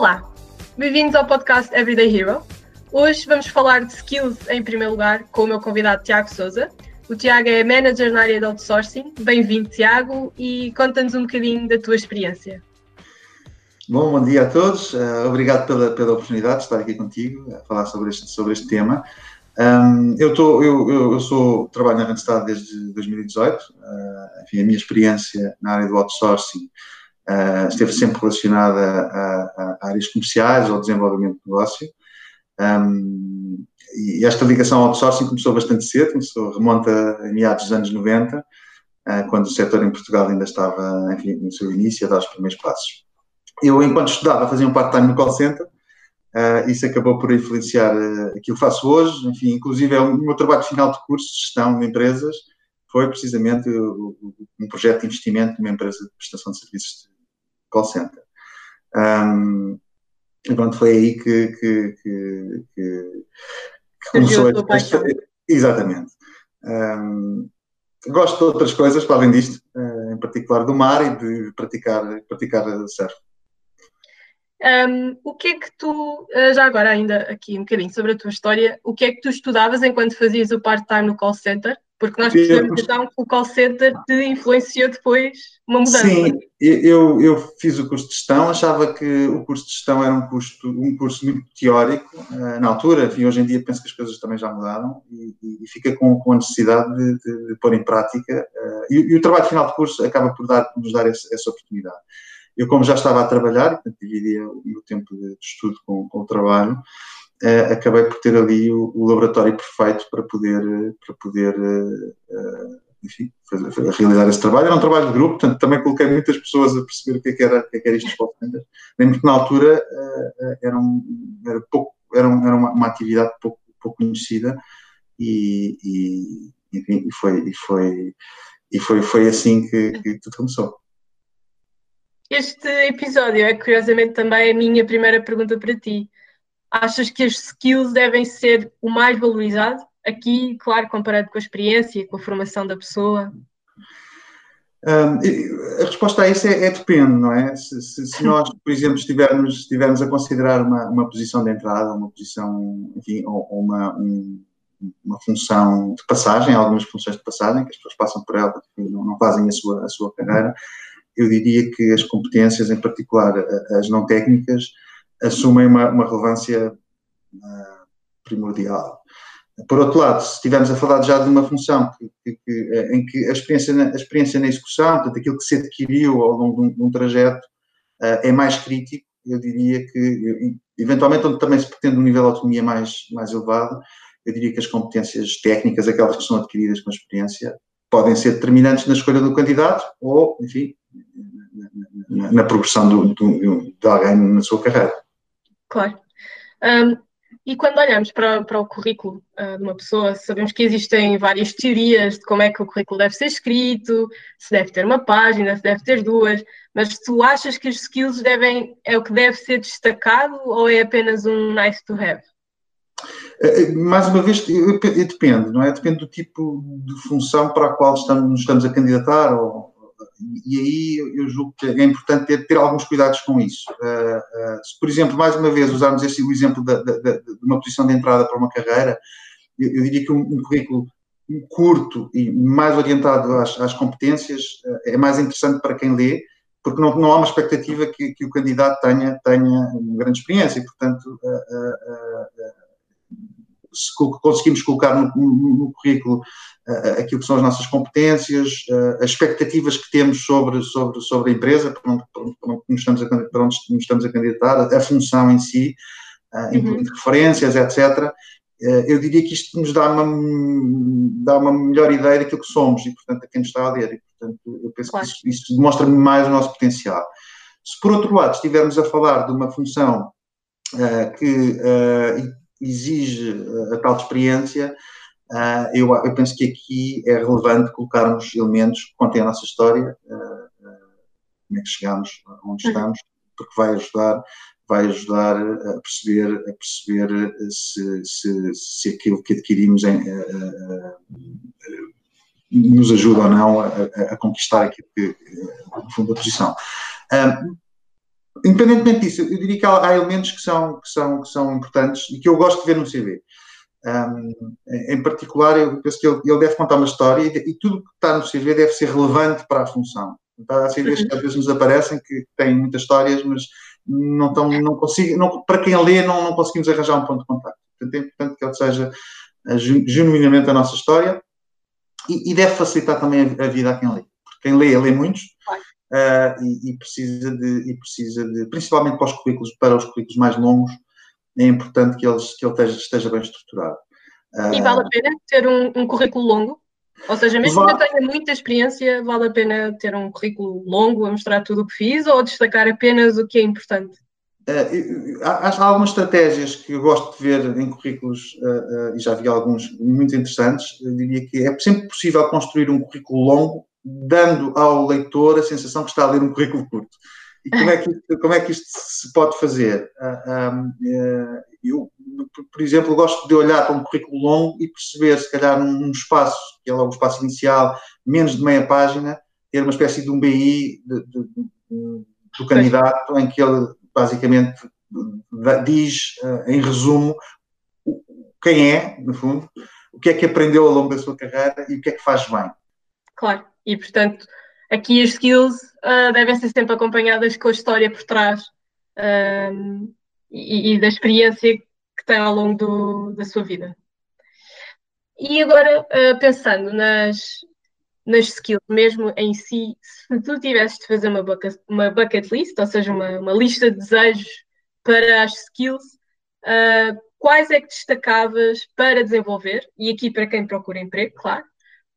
Olá, bem-vindos ao podcast Everyday Hero. Hoje vamos falar de skills em primeiro lugar com o meu convidado Tiago Souza. O Tiago é manager na área de outsourcing. Bem-vindo, Tiago, e conta-nos um bocadinho da tua experiência. Bom, bom dia a todos. Uh, obrigado pela, pela oportunidade de estar aqui contigo a falar sobre este, sobre este tema. Um, eu, tô, eu, eu, eu, sou, trabalho na Randstad desde 2018. Uh, ah, enfim, a minha experiência na área do outsourcing uh, esteve sempre relacionada a, a, a, áreas comerciais, ao desenvolvimento de negócio. Um, e esta ligação ao outsourcing começou bastante cedo, começou, remonta a meados dos anos 90, uh, quando o setor em Portugal ainda estava, enfim, no seu início, a dar os primeiros passos. Eu, enquanto estudava, fazia um part-time no call center, Uh, isso acabou por influenciar uh, aquilo que faço hoje. Enfim, inclusive, é o meu trabalho final de curso de gestão de empresas foi precisamente um projeto de investimento numa empresa de prestação de serviços call center. Um, e pronto, foi aí que, que, que, que começou a. Esta, exatamente. Um, gosto de outras coisas, para além disto, uh, em particular do mar e de praticar, praticar surf. Um, o que é que tu, ah, já agora ainda aqui um bocadinho sobre a tua história, o que é que tu estudavas enquanto fazias o part-time no call center? Porque nós percebemos então que o call center te influenciou depois uma mudança. Sim, eu, eu fiz o curso de gestão, achava que o curso de gestão era um, curso um curso muito teórico uh, na altura, enfim, hoje em dia penso que as coisas também já mudaram e, e fica com, com, a necessidade de, de, de pôr em prática uh, e, e, o trabalho final de curso acaba por dar, nos dar essa, essa oportunidade. Eu, como já estava a trabalhar, portanto, dividia o meu tempo de estudo com, com o trabalho, uh, acabei por ter ali o, o, laboratório perfeito para poder, para poder uh, enfim, fazer, fazer, realizar esse trabalho. Era um trabalho de grupo, portanto, também coloquei muitas pessoas a perceber o que é que era, o que é que era isto call center. Lembro que na altura era, um, era, pouco, era, um, era uma, uma, atividade pouco, pouco conhecida e, e, enfim, e, foi, e, foi, e foi, foi assim que, que tudo começou. Este episódio é curiosamente também a minha primeira pergunta para ti. Achas que as skills devem ser o mais valorizado? Aqui, claro, comparado com a experiência, com a formação da pessoa. Um, a resposta a isso é, é depende, não é? Se, se, se, nós, por exemplo, estivermos, estivermos a considerar uma, uma posição de entrada, uma posição, enfim, ou, ou uma, um, uma função de passagem, algumas funções de passagem, que as pessoas passam por ela, não, não fazem a sua, a sua carreira, eu diria que as competências, em particular as não técnicas, assumem uma, uma relevância uh, primordial. Por outro lado, se estivermos a falar já de uma função que, que, eh, em que a experiência, na, a experiência na execução, portanto, aquilo que se adquiriu ao longo de um, de um trajeto, uh, é mais crítico, eu diria que, eventualmente, onde também se pretende um nível de autonomia mais, mais elevado, eu diria que as competências técnicas, aquelas que são adquiridas com a experiência, podem ser determinantes na escolha do candidato ou, enfim, na, na progressão do, do, de alguém na sua carreira. Claro. Um, e quando olhamos para, para o currículo uh, de uma pessoa, sabemos que existem várias teorias de como é que o currículo deve ser escrito, se deve ter uma página, se deve ter duas, mas tu achas que os skills devem, é o que deve ser destacado ou é apenas um nice to have? Eh, eh, mais uma vez, depende, não é? Depende do tipo de função para a qual estamos, estamos a candidatar ou, e aí eu julgo que é importante ter, ter alguns cuidados com isso. Uh, uh, se, por exemplo, mais uma vez usarmos esse o exemplo de, de, de, uma posição de entrada para uma carreira, eu, eu diria que um, um, currículo curto e mais orientado às, às competências uh, é mais interessante para quem lê, porque não, não há uma expectativa que, que o candidato tenha, tenha uma grande experiência, e, portanto, se conseguimos colocar no, no, no currículo uh, aquilo que são as nossas competências, uh, as expectativas que temos sobre, sobre, sobre a empresa, para onde, para onde, nos, estamos a, para onde nos estamos a candidatar, a função em si, uh, incluindo uhum. referências, etc. eu diria que isto nos dá uma, dá uma melhor ideia daquilo que somos e, portanto, a quem nos está a ler. E, portanto, eu penso claro. que isso, isso demonstra mais o nosso potencial. Se, por outro lado, estivermos a falar de uma função uh, que, uh, exige eh, a tal experiência, uh, eu, eu, penso que aqui é relevante colocarmos elementos que contêm a nossa história, uh, como é que chegamos onde uhum. estamos, porque vai ajudar, vai ajudar a perceber, a perceber se, se, se aquilo que adquirimos em, nos ajuda ou não a, a, a conquistar aquilo que, no fundo, a posição. Independentemente disso, eu diria que há, há, elementos que são, que, são, que são importantes e que eu gosto de ver no CV. Um, em particular, eu penso que ele, ele deve contar uma história e, e, tudo que está no CV deve ser relevante para a função. Então, há CVs que às vezes nos aparecem que têm muitas histórias, mas não, estão, não consigo, não, para quem lê, não, não conseguimos arranjar um ponto de contato. Portanto, é importante que ele seja uh, genuinamente a nossa história e, e, deve facilitar também a, a, vida a quem lê. Porque quem lê, lê muitos uh, e, e, precisa de, e precisa de, principalmente para os currículos, para os currículos mais longos, é importante que, eles, que ele esteja, esteja bem estruturado. Uh, e vale a pena ter um, um currículo longo? Ou seja, mesmo vale... que eu tenha muita experiência, vale a pena ter um currículo longo a mostrar tudo o que fiz ou destacar apenas o que é importante? Uh, há, algumas estratégias que eu gosto de ver em currículos, uh, uh, e já vi alguns muito interessantes. Eu diria que é sempre possível construir um currículo longo, dando ao leitor a sensação que está a ler um currículo curto. E como é que, como é que isto se pode fazer? eu, por exemplo, gosto de olhar para um currículo longo e perceber, se calhar, num espaço, que é logo o espaço inicial, menos de meia página, ter uma espécie de um BI do candidato, em que ele basicamente diz, em resumo, quem é, no fundo, o que é que aprendeu ao longo da sua carreira e o que é que faz bem. Claro, e portanto, aqui as skills uh, devem ser sempre acompanhadas com a história por trás uh, e, e, da experiência que tem ao longo do, da sua vida. E agora, uh, pensando nas, nas skills mesmo em si, se tu tivesses de fazer uma bucket, uma bucket list, ou seja, uma, uma lista de desejos para as skills, quais é que destacavas para desenvolver? E aqui para quem procura emprego, claro.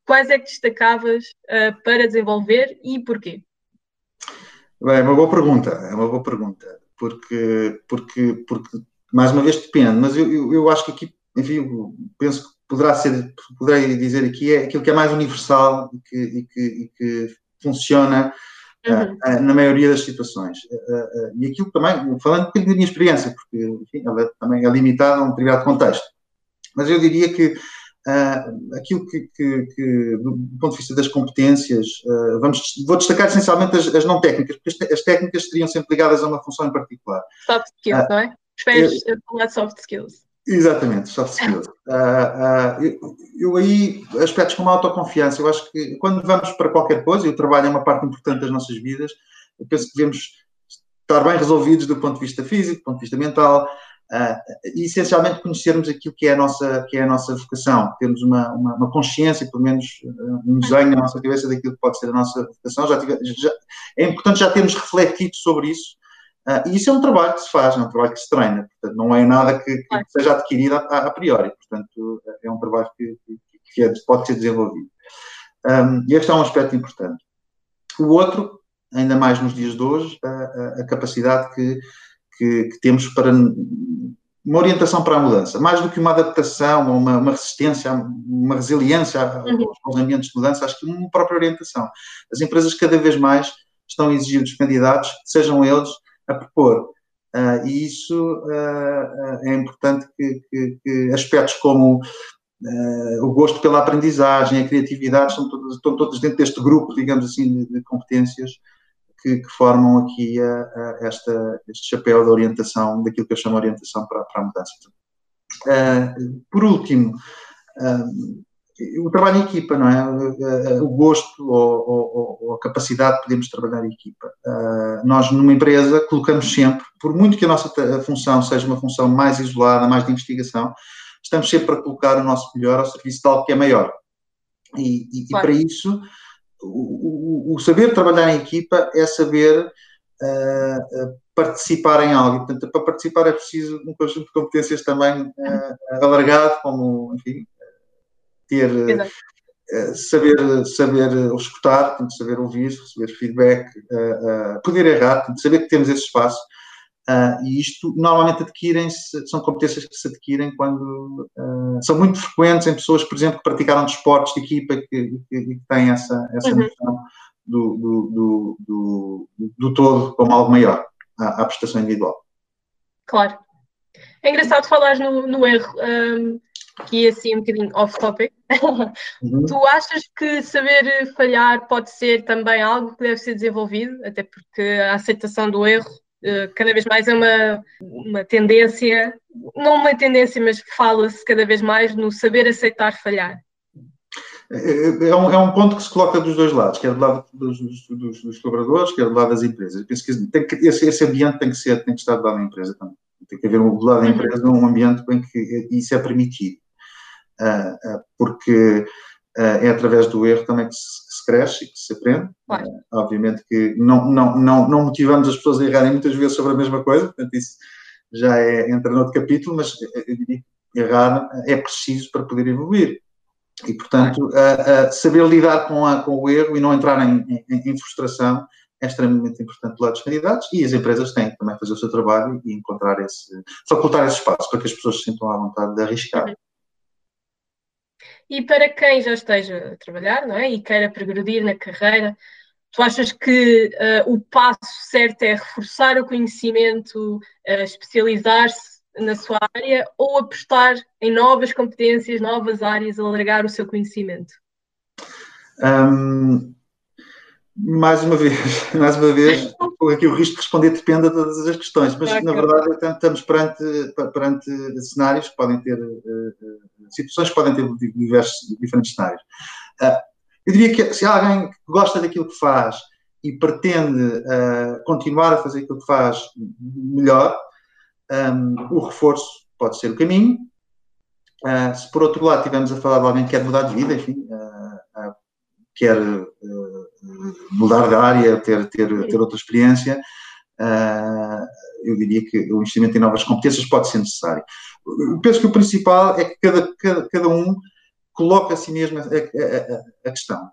Quais é que destacavas uh, para desenvolver e porquê? Bem, é uma boa pergunta, é uma boa pergunta, porque, porque, porque mais uma vez depende, mas eu, eu, eu acho que aqui, enfim, penso que poderá ser, poderei dizer aqui, é aquilo que é mais universal e que, e que, e que funciona uhum. uh, uh, na maioria das situações. Uh, e aquilo também, falando um da minha experiência, porque enfim, ela também é limitada a um determinado contexto, mas eu diria que aquilo que, que, que, do ponto de vista das competências, vamos, vou destacar essencialmente as, as, não técnicas, porque as, as, técnicas estariam sempre ligadas a uma função em particular. Soft skills, não é? Falar de soft skills. Exatamente, soft skills. Uh, uh, eu, eu, aí, aspectos como a autoconfiança, eu acho que quando vamos para qualquer coisa, e o trabalho é uma parte importante das nossas vidas, eu penso que devemos estar bem resolvidos do ponto de vista físico, do ponto de vista mental, uh, e essencialmente conhecermos aquilo que é a nossa, que é a nossa vocação, termos uma, uma, uma consciência, pelo menos um desenho na nossa cabeça daquilo que pode ser a nossa vocação. Já tive, já, é importante já termos refletido sobre isso Uh, e isso é um trabalho que se faz, é um trabalho que se treina, portanto, não é nada que, que seja adquirido a, a, priori, portanto, é um trabalho que, que é, pode ser desenvolvido. Um, e este é um aspecto importante. O outro, ainda mais nos dias de hoje, a, a capacidade que, que, que, temos para uma orientação para a mudança, mais do que uma adaptação uma, uma resistência, uma resiliência uhum. aos ambientes de mudança, acho que uma própria orientação. As empresas cada vez mais estão a exigir dos candidatos, sejam eles a propor. Uh, e isso uh, é importante que, que, que aspectos como uh, o gosto pela aprendizagem, a criatividade, estão todos, estão todos dentro deste grupo, digamos assim, de, de competências que, que, formam aqui esta, este chapéu de orientação, daquilo que eu chamo de orientação para, para a mudança. por último, o trabalho em equipa, não é? O gosto ou, ou, ou, a capacidade de podermos trabalhar em equipa. Nós, numa empresa, colocamos sempre, por muito que a nossa função seja uma função mais isolada, mais de investigação, estamos sempre a colocar o nosso melhor ao serviço de algo que é maior. E, e, claro. e para isso, o, o, o, saber trabalhar em equipa é saber uh, participar em algo. Portanto, para participar é preciso um conjunto de competências também uh, alargado, como, enfim, ter uh, saber, saber escutar, tem saber ouvir, receber feedback, poder errar, tem saber que temos esse espaço. E isto normalmente adquirem-se, são competências que se adquirem quando são muito frequentes em pessoas, por exemplo, que praticaram desportos de equipa que, que, que têm essa, essa uhum. noção do, do, do, do, do todo como algo maior à, à prestação individual. Claro. É engraçado falar no, no erro. Um, aqui assim um bocadinho off-topic. Uhum. tu achas que saber falhar pode ser também algo que deve ser desenvolvido, até porque a aceitação do erro Uh, cada vez mais é uma, uma tendência, não uma tendência, mas fala-se cada vez mais no saber aceitar falhar. É, é, é, um, é um ponto que se coloca dos dois lados, quer do lado dos, dos, dos colaboradores, quer do lado das empresas. Eu penso que, tem que esse, esse, ambiente tem que, ser, tem que estar do lado da empresa também. Tem que haver do lado da uhum. empresa um ambiente em que isso é permitido. Uh, uh, porque é através do erro também que se, que se cresce e que se aprende. Claro. obviamente que não, não, não, não motivamos as pessoas a errarem muitas vezes sobre a mesma coisa, portanto, isso já é, entra no outro capítulo, mas que errar é preciso para poder evoluir. E, portanto, uh, saber lidar com, a, com, o erro e não entrar em, em, em, frustração é extremamente importante do lado dos candidatos e as empresas têm que também fazer o seu trabalho e encontrar esse, facultar esse espaço para que as pessoas se sintam à vontade de arriscar. E para quem já esteja a trabalhar não é? e queira progredir na carreira, tu achas que uh, o passo certo é reforçar o conhecimento, especializar-se na sua área ou apostar em novas competências, novas áreas, alargar o seu conhecimento? Um, mais uma vez, mais uma vez, aqui o risco de responder depende de todas as questões, mas na verdade estamos perante, perante cenários que podem ter, uh, situações que podem ter diversos, diferentes cenários. Uh, eu diria que se alguém gosta daquilo que faz e pretende uh, continuar a fazer aquilo que faz melhor, um, o reforço pode ser o caminho. Se por outro lado estivermos a falar de alguém que quer mudar de vida, enfim, quer mudar de área, ter, ter, ter outra experiência, eu diria que o investimento em novas competências pode ser necessário. Eu penso que o principal é que cada, cada, cada um coloca a si mesmo a, a, a questão.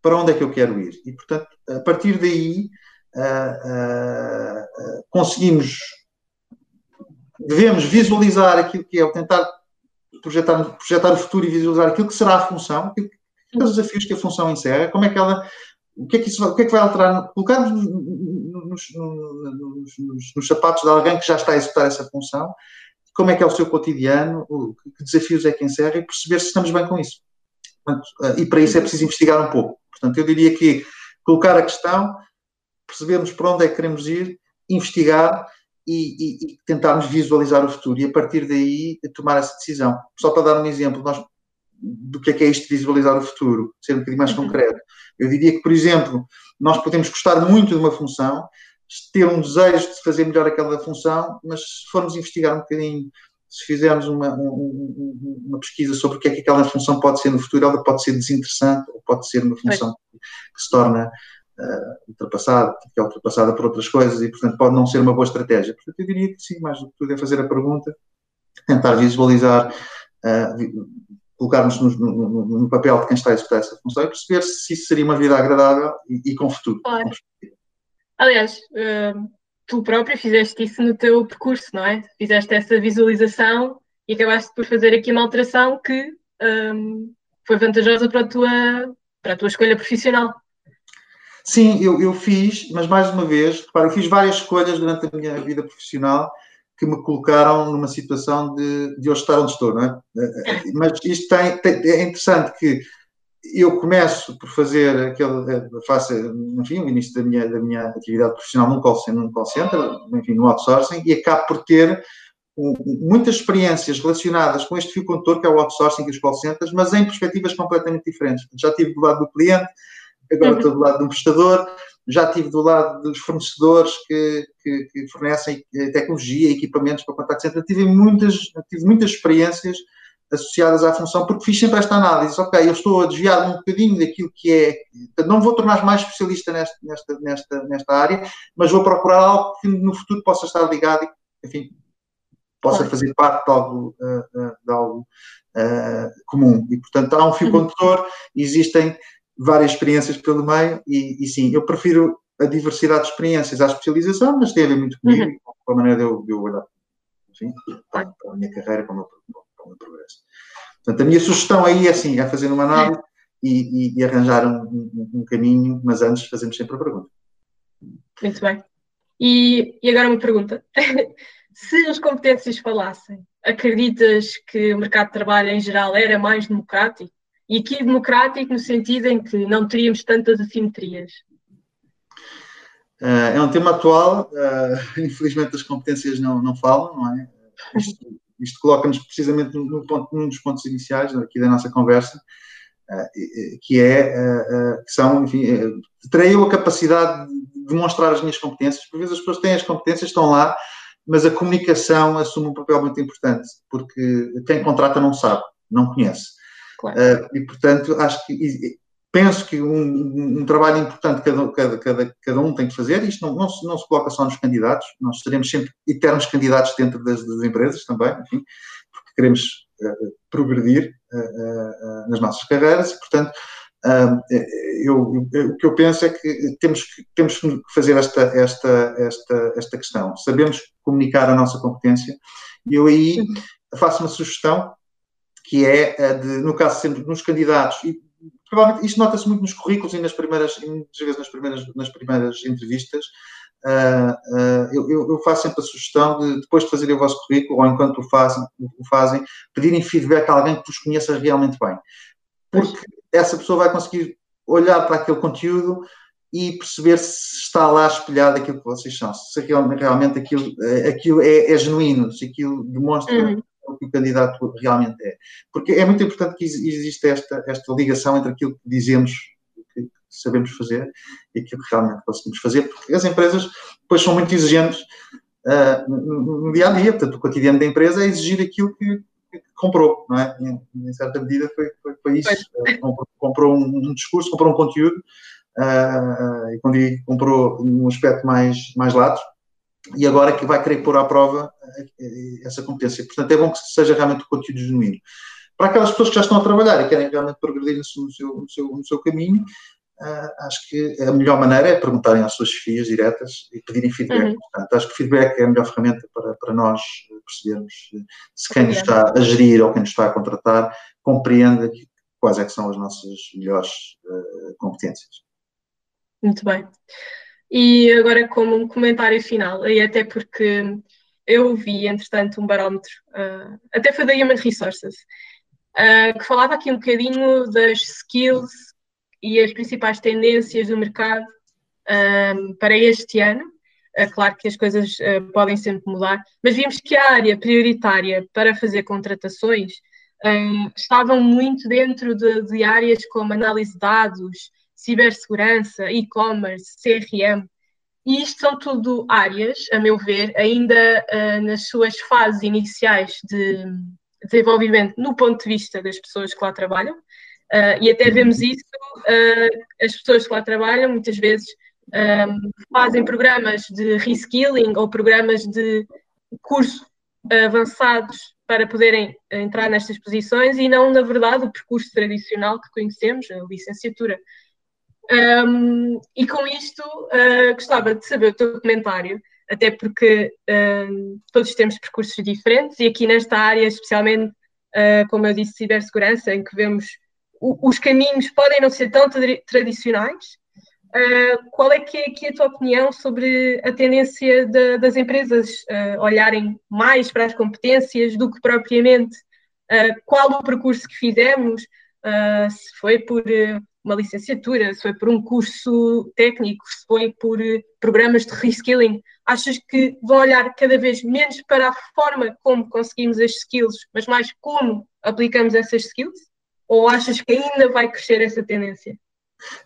para onde é que eu quero ir? E, portanto, a partir daí, uh, conseguimos, devemos visualizar aquilo que é, ou tentar projetar, projetar o futuro e visualizar aquilo que será a função, os desafios que a função encerra, como é que ela, o que é que, isso, o que, é que vai alterar, colocarmos nos, nos, nos, nos, sapatos de alguém que já está a executar essa função, como é que é o seu cotidiano, que desafios é que encerra e perceber se estamos bem com isso. Portanto, e para isso é preciso investigar um pouco. Portanto, eu diria que colocar a questão, percebermos para onde é que queremos ir, investigar e, e, e, tentarmos visualizar o futuro e a partir daí tomar essa decisão. Só para dar um exemplo nós, do que é que é isto de visualizar o futuro, ser um bocadinho mais uhum. concreto. Eu diria que, por exemplo, nós podemos gostar muito de uma função, ter um desejo de fazer melhor aquela função, mas se formos investigar um bocadinho, se fizermos uma, uma, uma pesquisa sobre o que é que aquela função pode ser no futuro, ela pode ser desinteressante ou pode ser uma função que se torna uh, ultrapassada, que é ultrapassada por outras coisas e, portanto, pode não ser uma boa estratégia. Portanto, eu diria que sim, mais do que tudo é fazer a pergunta, tentar visualizar, uh, colocarmos no, no, no, papel de quem está a executar essa função e perceber se isso seria uma vida agradável e, e com futuro. Claro. Aliás, uh, tu próprio fizeste isso no teu percurso, não é? Fizeste essa visualização e acabaste por fazer aqui uma alteração que um, foi vantajosa para a tua, para a tua escolha profissional. Sim, eu, eu fiz, mas mais uma vez, repara, eu fiz várias escolhas durante a minha vida profissional que me colocaram numa situação de, de eu estar onde estou, não é? Mas isto tem, tem, é interessante que eu começo por fazer aquele, faço, enfim, o início da minha, da minha atividade profissional num call, center, num call center, enfim, no outsourcing, e acabo por ter muitas experiências relacionadas com este fio condutor que é o outsourcing e os call centers, mas em perspectivas completamente diferentes. Já tive do lado do cliente, agora estou do lado do prestador, já estive do lado dos fornecedores que, que, que fornecem tecnologia, equipamentos para contact center, tive muitas, tive muitas experiências associadas à função, porque fiz sempre esta análise, ok, eu estou a desviar um bocadinho daquilo que é, não vou tornar mais especialista nesta, nesta, nesta, nesta área, mas vou procurar algo que no futuro possa estar ligado e, enfim, possa fazer parte de algo, uh, de algo uh, comum. E, portanto, há um fio uhum. condutor, existem várias experiências pelo meio e, e, sim, eu prefiro a diversidade de experiências à especialização, mas tem a ver muito comigo uhum. com a maneira de eu, de eu olhar enfim, para, a minha carreira, para o, meu, para o meu progresso. Portanto, a minha sugestão aí é assim, é fazer uma análise e, e, e arranjar um, um, um, caminho, mas antes fazemos sempre a pergunta. Muito bem. E, e agora uma pergunta. Se as competências falassem, acreditas que o mercado de trabalho em geral era mais democrático? E aqui democrático no sentido em que não teríamos tantas assimetrias. Uh, é um tema atual, uh, infelizmente as competências não, não falam, não é? Isto, isto coloca-nos precisamente ponto, num dos pontos iniciais aqui da nossa conversa, uh, que é, que são, enfim, terei eu a capacidade de demonstrar as minhas competências, por vezes as pessoas têm as competências, estão lá, mas a comunicação assume um papel muito importante, porque quem contrata não sabe, não conhece. Claro. e, portanto, acho que penso que um, um trabalho importante cada, cada, cada, cada um tem que fazer, isto não, não, se, não se coloca só nos candidatos, nós seremos sempre eternos candidatos dentro das, das empresas também, enfim, porque queremos uh, progredir uh, uh, nas nossas carreiras e, portanto, eu, eu, o que eu penso é que temos que, temos que fazer esta, esta, esta, esta questão. Sabemos comunicar a nossa competência e eu aí faço uma sugestão que é, de, no caso sempre nos candidatos, e provavelmente isto nota-se muito nos currículos e nas primeiras, muitas vezes nas primeiras, nas primeiras entrevistas. Uh, uh, eu, eu, faço sempre a sugestão de, depois de fazerem o vosso currículo, ou enquanto o fazem, o fazem, pedirem feedback a alguém que os conheça realmente bem. Porque essa pessoa vai conseguir olhar para aquele conteúdo e perceber se está lá espelhado aquilo que vocês são, se realmente, realmente aquilo, eh, aquilo é, é genuíno, se aquilo demonstra uhum que o candidato realmente é. Porque é muito importante que exista esta, esta ligação entre aquilo que dizemos que sabemos fazer e aquilo que realmente conseguimos fazer, porque as empresas depois são muito exigentes uh, no, dia a dia, portanto, o cotidiano da empresa é exigir aquilo que, comprou, não é? Em, em, certa medida foi, foi, foi isso. Uh, comprou, comprou um, um, discurso, comprou um conteúdo, uh, e quando digo comprou um aspecto mais, mais lato, e agora que vai querer pôr à prova eh, essa competência. Portanto, é bom que seja realmente o conteúdo genuíno. Para aquelas pessoas que já estão a trabalhar e querem realmente progredir no seu, no seu, no seu caminho, uh, acho que a melhor maneira é perguntarem às suas filhas diretas e pedirem feedback. Uhum. Portanto, acho que o feedback é a melhor ferramenta para, para nós percebermos se quem nos está a gerir ou quem nos está a contratar compreende quais é que são as nossas melhores uh, competências. Muito bem. E agora, como um comentário final, e até porque eu vi, entretanto, um barómetro, uh, até foi da Human Resources, uh, que falava aqui um bocadinho das skills e as principais tendências do mercado um, para este ano. Uh, claro que as coisas podem sempre mudar, mas vimos que a área prioritária para fazer contratações estavam muito dentro de, de áreas como análise de dados, cibersegurança, e-commerce, CRM. E isto são tudo áreas, a meu ver, ainda uh, nas suas fases iniciais de desenvolvimento no ponto de vista das pessoas que lá trabalham. Uh, e até vemos isso, uh, as pessoas que lá trabalham muitas vezes um, fazem programas de reskilling ou programas de curso avançados para poderem entrar nestas posições e não, na verdade, o percurso tradicional que conhecemos, a licenciatura. Um, e com isto, uh, gostava de saber o teu comentário, até porque todos temos percursos diferentes e aqui nesta área, especialmente, uh, como eu disse, cibersegurança, em que vemos o, os caminhos podem não ser tão tradicionais. qual é que é aqui a tua opinião sobre a tendência de, das empresas olharem mais para as competências do que propriamente qual o percurso que fizemos? se foi por uma licenciatura, se foi por um curso técnico, se foi por eh, programas de reskilling, achas que vão olhar cada vez menos para a forma como conseguimos as skills, mas mais como aplicamos essas skills? Ou achas que ainda vai crescer essa tendência?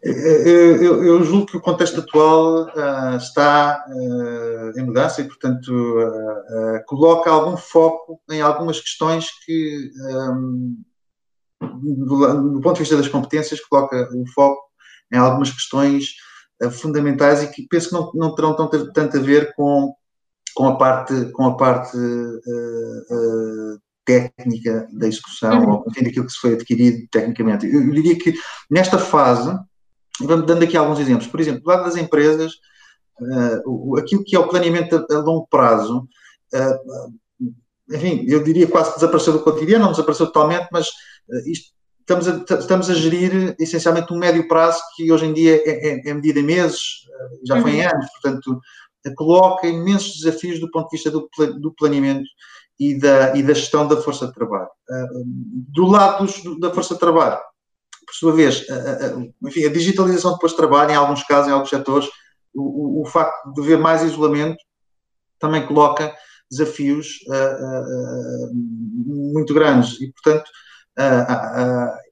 Eu, eu, julgo que o contexto atual uh, está uh, em mudança e, portanto, uh, coloca algum foco em algumas questões que um, do, do, ponto de vista das competências, coloca o foco em algumas questões uh, fundamentais e que penso que não, não terão tanto, tanto a ver com, com a parte, com a parte uh, uh, técnica da execução, uhum. ou enfim, daquilo que se foi adquirido tecnicamente. Eu, eu diria que nesta fase, dando aqui alguns exemplos, por exemplo, do lado das empresas, aquilo que é o planeamento a, a longo prazo, enfim, eu diria quase que desapareceu do cotidiano, não desapareceu totalmente, mas uh, isto, estamos, a, estamos a gerir essencialmente um médio prazo que hoje em dia é, é, é medido em meses, uh, já foi uhum. em anos, portanto, coloca imensos desafios do ponto de vista do, do planeamento e da, e da gestão da força de trabalho. do lado dos, da força de trabalho, por sua vez, enfim, a digitalização depois de trabalho, em alguns casos, em alguns setores, o, o, facto de haver mais isolamento também coloca desafios uh, uh, muito grandes e, portanto,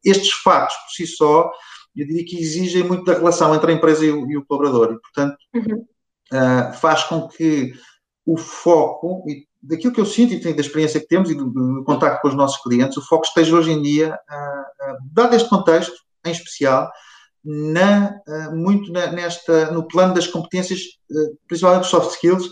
estes factos por si só, eu diria que exigem muito da relação entre a empresa e o, e o colaborador e, portanto, uhum. faz com que o foco, e daquilo que eu sinto e da experiência que temos e do, do contacto com os nossos clientes, o foco esteja hoje em dia, dado este contexto em especial, na, muito na, nesta, no plano das competências, principalmente soft skills,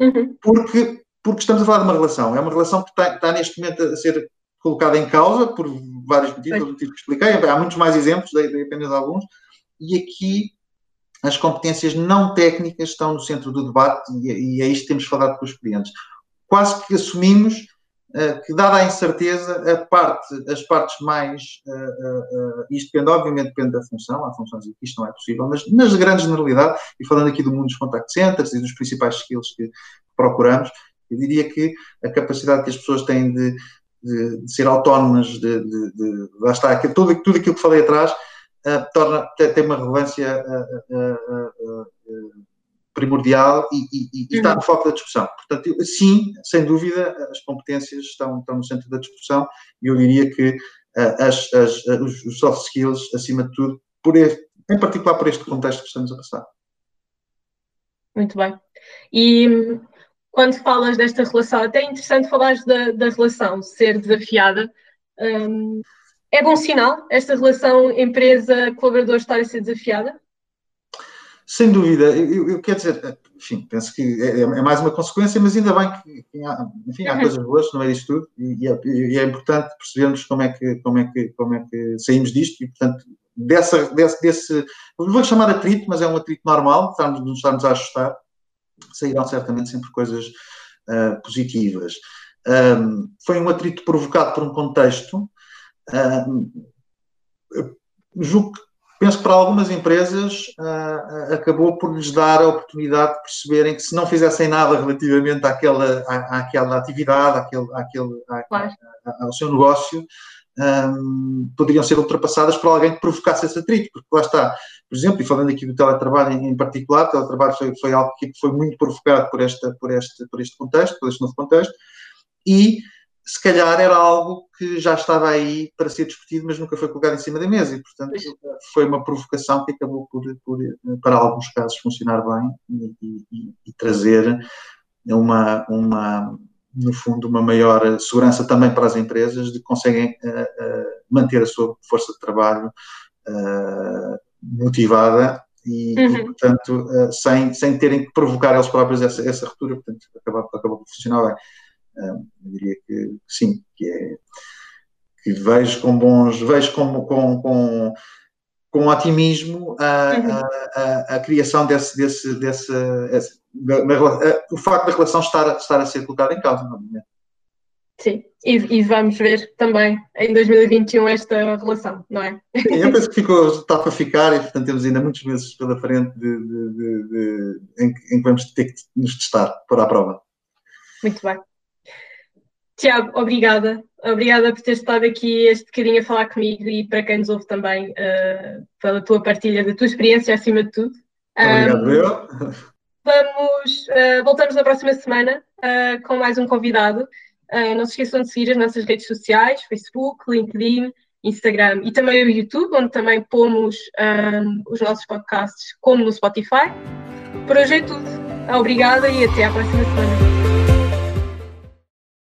uhum. porque, porque estamos a falar de uma relação. É uma relação que está, está neste momento a ser colocada em causa por vários motivos, os motivos que expliquei. Há muitos mais exemplos, dei, apenas alguns. E aqui as competências não técnicas estão no centro do debate e, e é isto que temos falado com os clientes. Quase que assumimos uh, que, dada a incerteza, a parte, as partes mais. Uh, uh, isto depende, obviamente, depende da função, há funções em que isto não é possível, mas nas grandes generalidade, e falando aqui do mundo dos contact centers e dos principais skills que procuramos, eu diria que a capacidade que as pessoas têm de, de, de ser autónomas, de, de, de, lá está, tudo, tudo aquilo que falei atrás, uh, torna, tem, uma relevância uh, uh, primordial e, e, e uhum. está no foco da discussão. Portanto, sim, sem dúvida, as competências estão, estão no centro da discussão e eu diria que as, as, os, os soft skills, acima de tudo, por este, em particular por este contexto que estamos a passar. Muito bem. E quando falas desta relação, até é interessante falar da, da relação ser desafiada. Um, é bom sinal esta relação empresa-colaborador estar a ser desafiada? Sem dúvida, eu, eu quero dizer, enfim, penso que é, é, mais uma consequência, mas ainda bem que, enfim, há uhum. coisas boas no meio disto tudo e, é, e, é, importante percebermos como é que, como é que, como é que saímos disto e, portanto, dessa, desse, desse, vou chamar atrito, mas é um atrito normal, estamos, nos estamos a ajustar sairão certamente sempre coisas uh, positivas. Um, foi um atrito provocado por um contexto. Um, julgo que, penso que para algumas empresas uh, acabou por lhes dar a oportunidade de perceberem que se não fizessem nada relativamente àquela, à, àquela atividade, àquele, àquele, à, claro. ao seu negócio, um, poderiam ser ultrapassadas por alguém que provocasse esse atrito, porque lá está, por exemplo, e falando aqui do teletrabalho em, particular, o teletrabalho foi, foi algo que foi muito provocado por, esta, por, este, por este contexto, por este novo contexto, e se calhar era algo que já estava aí para ser discutido, mas nunca foi colocado em cima da mesa, e portanto foi uma provocação que acabou por, por para alguns casos, funcionar bem e, e, e trazer uma, uma no fundo, uma maior segurança também para as empresas de que conseguem uh, uh, manter a sua força de trabalho uh, motivada e, uhum. e portanto, sem, sem terem que provocar eles próprios essa, essa ruptura, portanto, acabou, acabou por funcionar bem. eu diria que, que, sim, que é que vejo com bons, vejo com, com, com, com otimismo a, uhum. a, a, a, criação desse, desse, desse, da, da, eh, o facto da relação estar, estar a ser colocada em causa, novamente. Sim, e, e, vamos ver também em 2021 esta relação, não é? Eu penso que ficou, está para ficar e, portanto, temos ainda muitos meses pela frente de, de, de, em, em, que vamos ter que nos testar para a prova. Muito bem. Tiago, obrigada. Obrigada por ter estado aqui este bocadinho a falar comigo e para quem nos ouve também uh, pela tua partilha da tua experiência acima de tudo. Obrigado, um, eu. Vamos, uh, voltamos na próxima semana uh, com mais um convidado. Uh, não se esqueçam de seguir as nossas redes sociais, Facebook, LinkedIn, Instagram e também o YouTube, onde também pomos os nossos podcasts, como no Spotify. Por hoje é tudo. Obrigada e até à próxima semana.